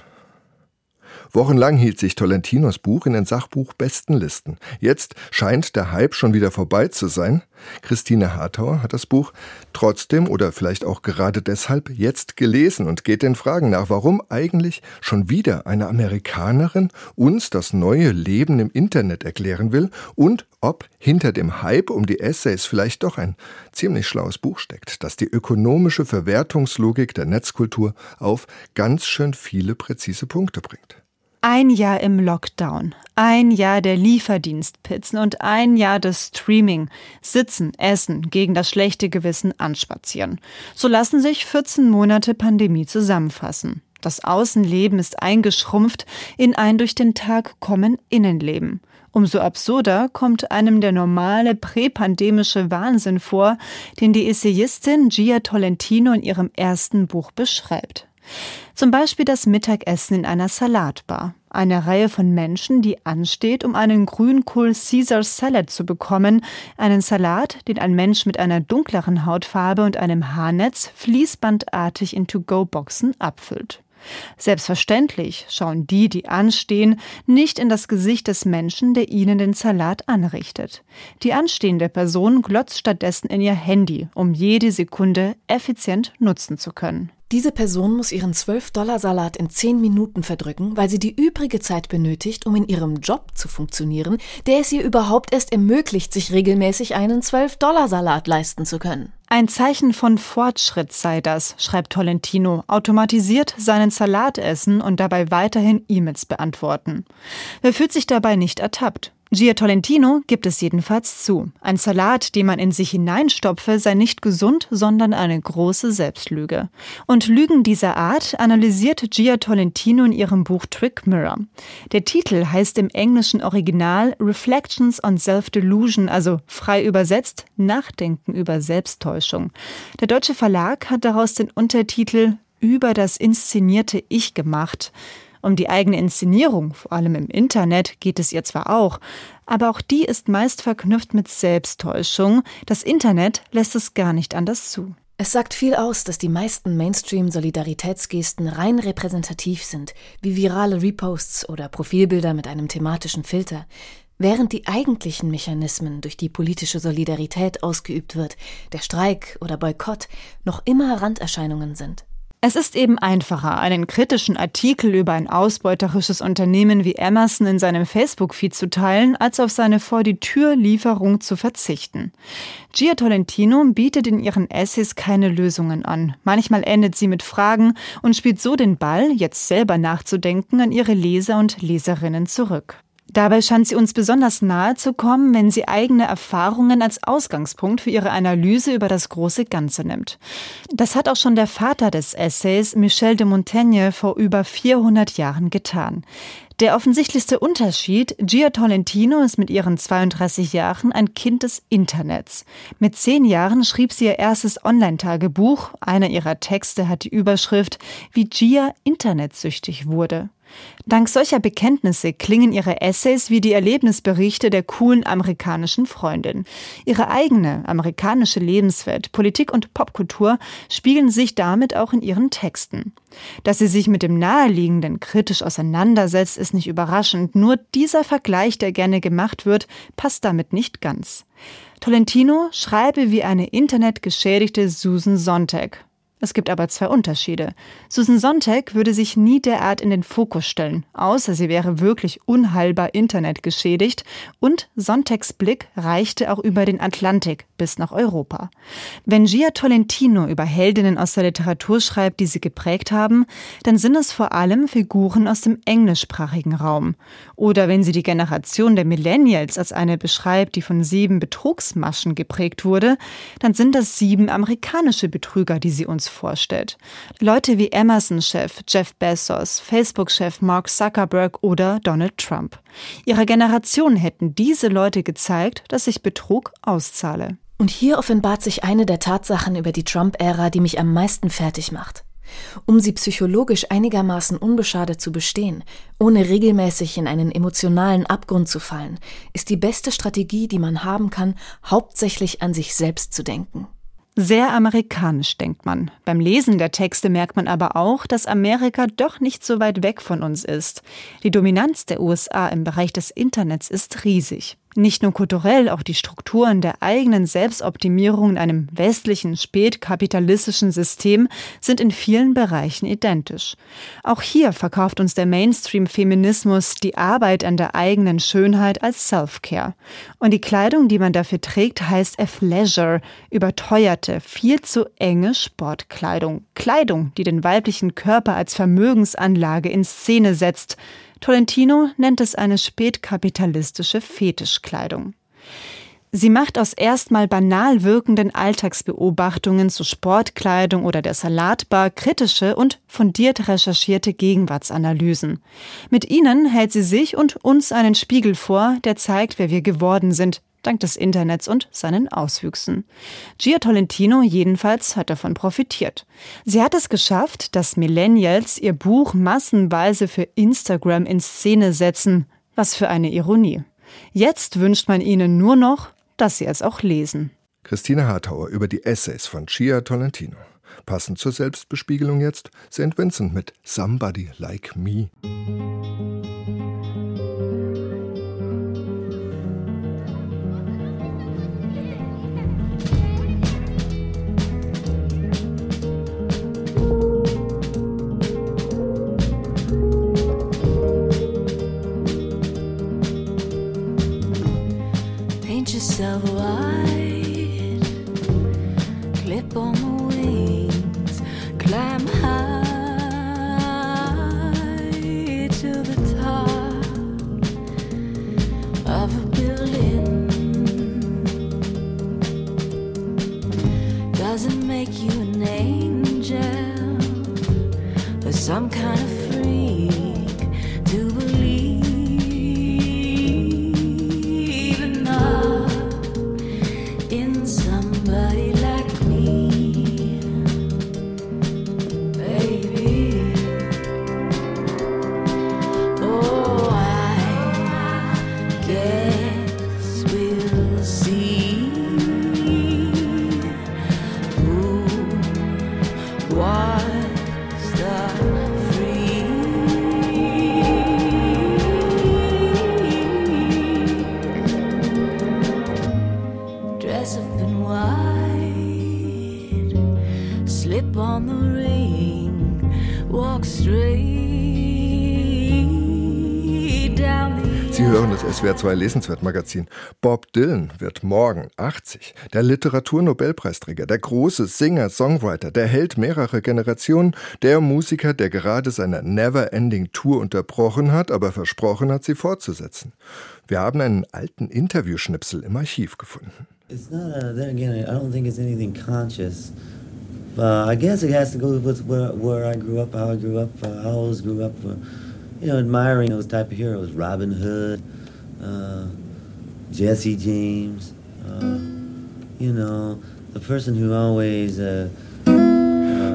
Wochenlang hielt sich Tolentinos Buch in den Sachbuchbestenlisten. Jetzt scheint der Hype schon wieder vorbei zu sein. Christine Hartauer hat das Buch trotzdem oder vielleicht auch gerade deshalb jetzt gelesen und geht den Fragen nach, warum eigentlich schon wieder eine Amerikanerin uns das neue Leben im Internet erklären will und ob hinter dem Hype um die Essays vielleicht doch ein ziemlich schlaues Buch steckt, das die ökonomische Verwertungslogik der Netzkultur auf ganz schön viele präzise Punkte bringt. Ein Jahr im Lockdown, ein Jahr der Lieferdienstpizzen und ein Jahr des Streaming. Sitzen, essen, gegen das schlechte Gewissen anspazieren. So lassen sich 14 Monate Pandemie zusammenfassen. Das Außenleben ist eingeschrumpft in ein durch den Tag kommen Innenleben. Umso absurder kommt einem der normale präpandemische Wahnsinn vor, den die Essayistin Gia Tolentino in ihrem ersten Buch beschreibt. Zum Beispiel das Mittagessen in einer Salatbar. Eine Reihe von Menschen, die ansteht, um einen Grünkohl Caesar Salad zu bekommen. Einen Salat, den ein Mensch mit einer dunkleren Hautfarbe und einem Haarnetz fließbandartig in To-Go-Boxen abfüllt. Selbstverständlich schauen die, die anstehen, nicht in das Gesicht des Menschen, der ihnen den Salat anrichtet. Die anstehende Person glotzt stattdessen in ihr Handy, um jede Sekunde effizient nutzen zu können. Diese Person muss ihren 12-Dollar-Salat in 10 Minuten verdrücken, weil sie die übrige Zeit benötigt, um in ihrem Job zu funktionieren, der es ihr überhaupt erst ermöglicht, sich regelmäßig einen 12-Dollar-Salat leisten zu können. Ein Zeichen von Fortschritt sei das, schreibt Tolentino, automatisiert seinen Salat essen und dabei weiterhin E-Mails beantworten. Wer fühlt sich dabei nicht ertappt? Gia Tolentino gibt es jedenfalls zu. Ein Salat, den man in sich hineinstopfe, sei nicht gesund, sondern eine große Selbstlüge. Und Lügen dieser Art analysiert Gia Tolentino in ihrem Buch Trick Mirror. Der Titel heißt im englischen Original Reflections on Self-Delusion, also frei übersetzt Nachdenken über Selbsttäuschung. Der deutsche Verlag hat daraus den Untertitel Über das inszenierte Ich gemacht. Um die eigene Inszenierung, vor allem im Internet, geht es ihr zwar auch, aber auch die ist meist verknüpft mit Selbsttäuschung. Das Internet lässt es gar nicht anders zu. Es sagt viel aus, dass die meisten Mainstream-Solidaritätsgesten rein repräsentativ sind, wie virale Reposts oder Profilbilder mit einem thematischen Filter, während die eigentlichen Mechanismen, durch die politische Solidarität ausgeübt wird, der Streik oder Boykott, noch immer Randerscheinungen sind. Es ist eben einfacher, einen kritischen Artikel über ein ausbeuterisches Unternehmen wie Emerson in seinem Facebook-Feed zu teilen, als auf seine vor die Tür Lieferung zu verzichten. Gia Tolentino bietet in ihren Essays keine Lösungen an. Manchmal endet sie mit Fragen und spielt so den Ball, jetzt selber nachzudenken, an ihre Leser und Leserinnen zurück. Dabei scheint sie uns besonders nahe zu kommen, wenn sie eigene Erfahrungen als Ausgangspunkt für ihre Analyse über das große Ganze nimmt. Das hat auch schon der Vater des Essays, Michel de Montaigne, vor über 400 Jahren getan. Der offensichtlichste Unterschied, Gia Tolentino ist mit ihren 32 Jahren ein Kind des Internets. Mit zehn Jahren schrieb sie ihr erstes Online-Tagebuch. Einer ihrer Texte hat die Überschrift, wie Gia internetsüchtig wurde. Dank solcher Bekenntnisse klingen ihre Essays wie die Erlebnisberichte der coolen amerikanischen Freundin. Ihre eigene amerikanische Lebenswelt, Politik und Popkultur spiegeln sich damit auch in ihren Texten. Dass sie sich mit dem Naheliegenden kritisch auseinandersetzt, ist nicht überraschend, nur dieser Vergleich, der gerne gemacht wird, passt damit nicht ganz. Tolentino schreibe wie eine internetgeschädigte Susan Sontag. Es gibt aber zwei Unterschiede. Susan Sontag würde sich nie derart in den Fokus stellen, außer sie wäre wirklich unheilbar Internet geschädigt und Sontags Blick reichte auch über den Atlantik bis nach Europa. Wenn Gia Tolentino über Heldinnen aus der Literatur schreibt, die sie geprägt haben, dann sind es vor allem Figuren aus dem englischsprachigen Raum. Oder wenn sie die Generation der Millennials als eine beschreibt, die von sieben Betrugsmaschen geprägt wurde, dann sind das sieben amerikanische Betrüger, die sie uns vorstellt. Leute wie Amazon-Chef Jeff Bezos, Facebook-Chef Mark Zuckerberg oder Donald Trump. Ihrer Generation hätten diese Leute gezeigt, dass sich Betrug auszahle. Und hier offenbart sich eine der Tatsachen über die Trump-Ära, die mich am meisten fertig macht. Um sie psychologisch einigermaßen unbeschadet zu bestehen, ohne regelmäßig in einen emotionalen Abgrund zu fallen, ist die beste Strategie, die man haben kann, hauptsächlich an sich selbst zu denken. Sehr amerikanisch, denkt man. Beim Lesen der Texte merkt man aber auch, dass Amerika doch nicht so weit weg von uns ist. Die Dominanz der USA im Bereich des Internets ist riesig. Nicht nur kulturell, auch die Strukturen der eigenen Selbstoptimierung in einem westlichen, spätkapitalistischen System sind in vielen Bereichen identisch. Auch hier verkauft uns der Mainstream-Feminismus die Arbeit an der eigenen Schönheit als Self-Care. Und die Kleidung, die man dafür trägt, heißt Athleisure, überteuerte, viel zu enge Sportkleidung. Kleidung, die den weiblichen Körper als Vermögensanlage in Szene setzt, Tolentino nennt es eine spätkapitalistische Fetischkleidung. Sie macht aus erstmal banal wirkenden Alltagsbeobachtungen zu Sportkleidung oder der Salatbar kritische und fundiert recherchierte Gegenwartsanalysen. Mit ihnen hält sie sich und uns einen Spiegel vor, der zeigt, wer wir geworden sind, dank des Internets und seinen Auswüchsen. Gia Tolentino jedenfalls hat davon profitiert. Sie hat es geschafft, dass Millennials ihr Buch massenweise für Instagram in Szene setzen. Was für eine Ironie. Jetzt wünscht man ihnen nur noch, dass sie es auch lesen. Christine Hartauer über die Essays von Gia Tolentino. Passend zur Selbstbespiegelung jetzt St. Vincent mit Somebody Like Me. Yourself wide, clip on the wings, climb high to the top of a building. Doesn't make you an angel or some kind of slip on the ring, walk straight down the Sie hören das SWR2 Lesenswert Magazin. Bob Dylan wird morgen 80. Der Literaturnobelpreisträger, der große Singer, Songwriter, der Held mehrerer Generationen, der Musiker, der gerade seine Never-Ending Tour unterbrochen hat, aber versprochen hat, sie fortzusetzen. Wir haben einen alten Interviewschnipsel im Archiv gefunden. It's not. Uh, then again, I don't think it's anything conscious. Uh, I guess it has to go with where, where I grew up, how I grew up. Uh, I always grew up, uh, you know, admiring those type of heroes: Robin Hood, uh, Jesse James. Uh, you know, the person who always. Uh,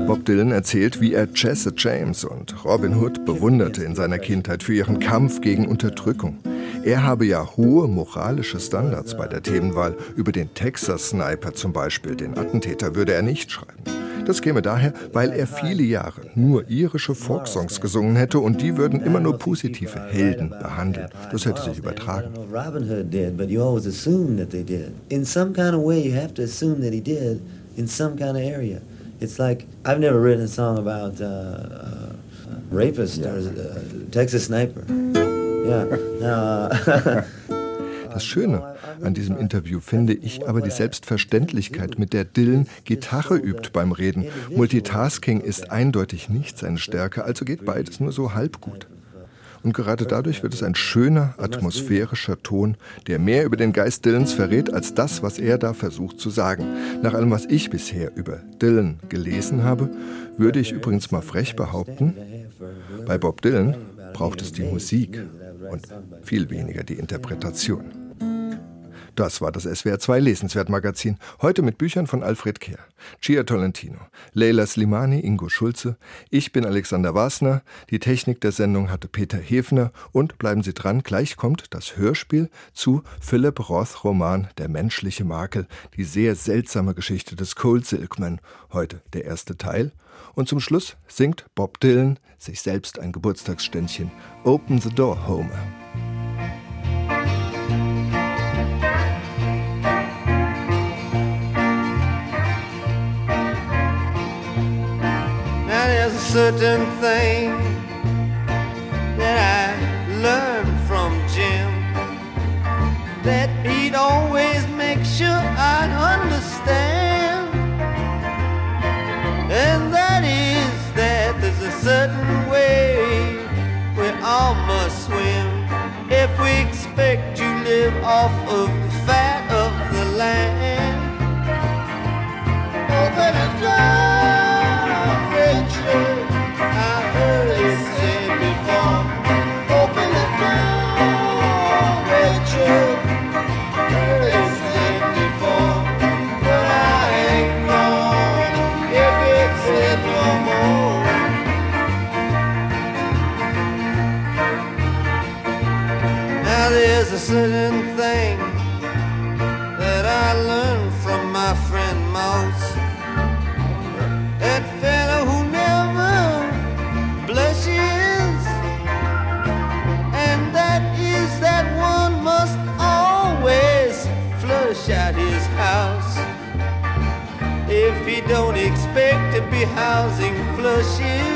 Bob Dylan erzählt, wie er Jesse James und Robin Hood bewunderte in seiner Kindheit für ihren Kampf gegen Unterdrückung. Er habe ja hohe moralische Standards bei der Themenwahl. Über den Texas Sniper zum Beispiel, den Attentäter, würde er nicht schreiben. Das käme daher, weil er viele Jahre nur irische Folksongs gesungen hätte und die würden immer nur positive Helden behandeln. Das hätte sich übertragen. In some kind of way, you have to assume that he did in some kind of area. It's like I've never written a song about uh, uh, rapist or uh, Texas sniper. Yeah. Uh, <laughs> Das Schöne an diesem Interview finde ich aber die Selbstverständlichkeit, mit der Dylan Gitarre übt beim Reden. Multitasking ist eindeutig nicht seine Stärke, also geht beides nur so halb gut. Und gerade dadurch wird es ein schöner, atmosphärischer Ton, der mehr über den Geist Dylans verrät, als das, was er da versucht zu sagen. Nach allem, was ich bisher über Dylan gelesen habe, würde ich übrigens mal frech behaupten, bei Bob Dylan braucht es die Musik und viel weniger die Interpretation. Das war das SWR 2 Lesenswert Magazin. Heute mit Büchern von Alfred Kehr, Gia Tolentino, Leila Slimani, Ingo Schulze. Ich bin Alexander Wasner. Die Technik der Sendung hatte Peter Hefner. Und bleiben Sie dran, gleich kommt das Hörspiel zu Philip Roth Roman Der menschliche Makel, die sehr seltsame Geschichte des Cold Silkman. Heute der erste Teil. Und zum Schluss singt Bob Dylan sich selbst ein Geburtstagsständchen. Open the Door, Homer. Certain thing that I learned from Jim that he'd always make sure I'd understand. And that is that there's a certain way we all must swim if we expect to live off of the fat of the land. Oh, Open certain thing that I learned from my friend Mouse. That fellow who never blushes, and that is that one must always flush out his house. If he don't expect to be housing flushes,